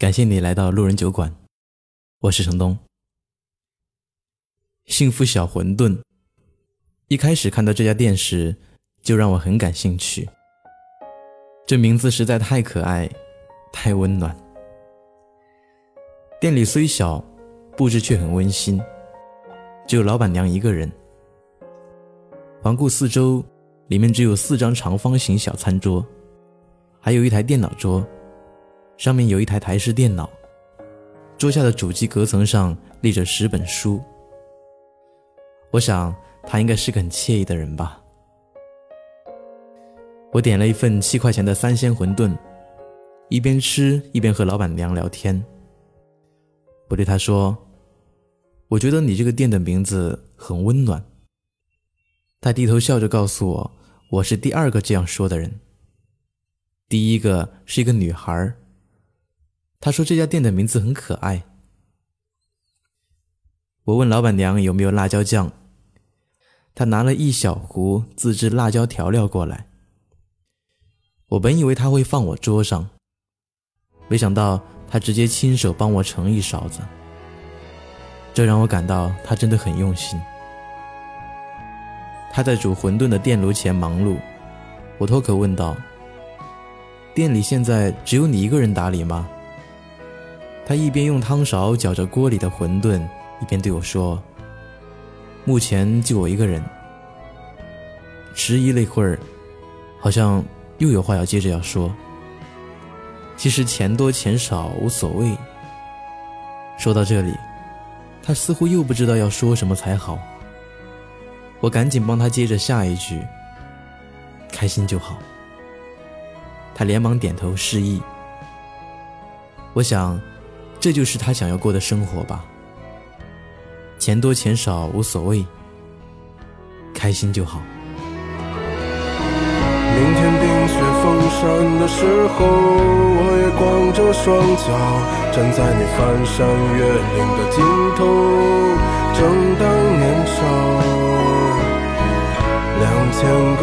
感谢你来到路人酒馆，我是程东。幸福小馄饨，一开始看到这家店时，就让我很感兴趣。这名字实在太可爱，太温暖。店里虽小，布置却很温馨，只有老板娘一个人。环顾四周，里面只有四张长方形小餐桌，还有一台电脑桌。上面有一台台式电脑，桌下的主机隔层上立着十本书。我想他应该是个很惬意的人吧。我点了一份七块钱的三鲜馄饨，一边吃一边和老板娘聊天。我对他说：“我觉得你这个店的名字很温暖。”他低头笑着告诉我：“我是第二个这样说的人，第一个是一个女孩。”他说：“这家店的名字很可爱。”我问老板娘有没有辣椒酱，她拿了一小壶自制辣椒调料过来。我本以为她会放我桌上，没想到她直接亲手帮我盛一勺子，这让我感到她真的很用心。她在煮馄饨的电炉前忙碌，我脱口问道：“店里现在只有你一个人打理吗？”他一边用汤勺搅着锅里的馄饨，一边对我说：“目前就我一个人。”迟疑了一会儿，好像又有话要接着要说。其实钱多钱少无所谓。说到这里，他似乎又不知道要说什么才好。我赶紧帮他接着下一句：“开心就好。”他连忙点头示意。我想。这就是他想要过的生活吧。钱多钱少无所谓，开心就好。明天冰雪封山的时候，我也光着双脚站在你翻山越岭的尽头。正当年少，两千个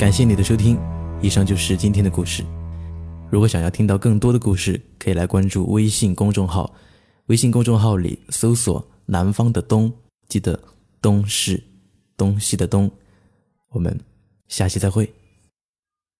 感谢你的收听，以上就是今天的故事。如果想要听到更多的故事，可以来关注微信公众号。微信公众号里搜索“南方的冬”，记得“冬”是东西的“东”。我们下期再会。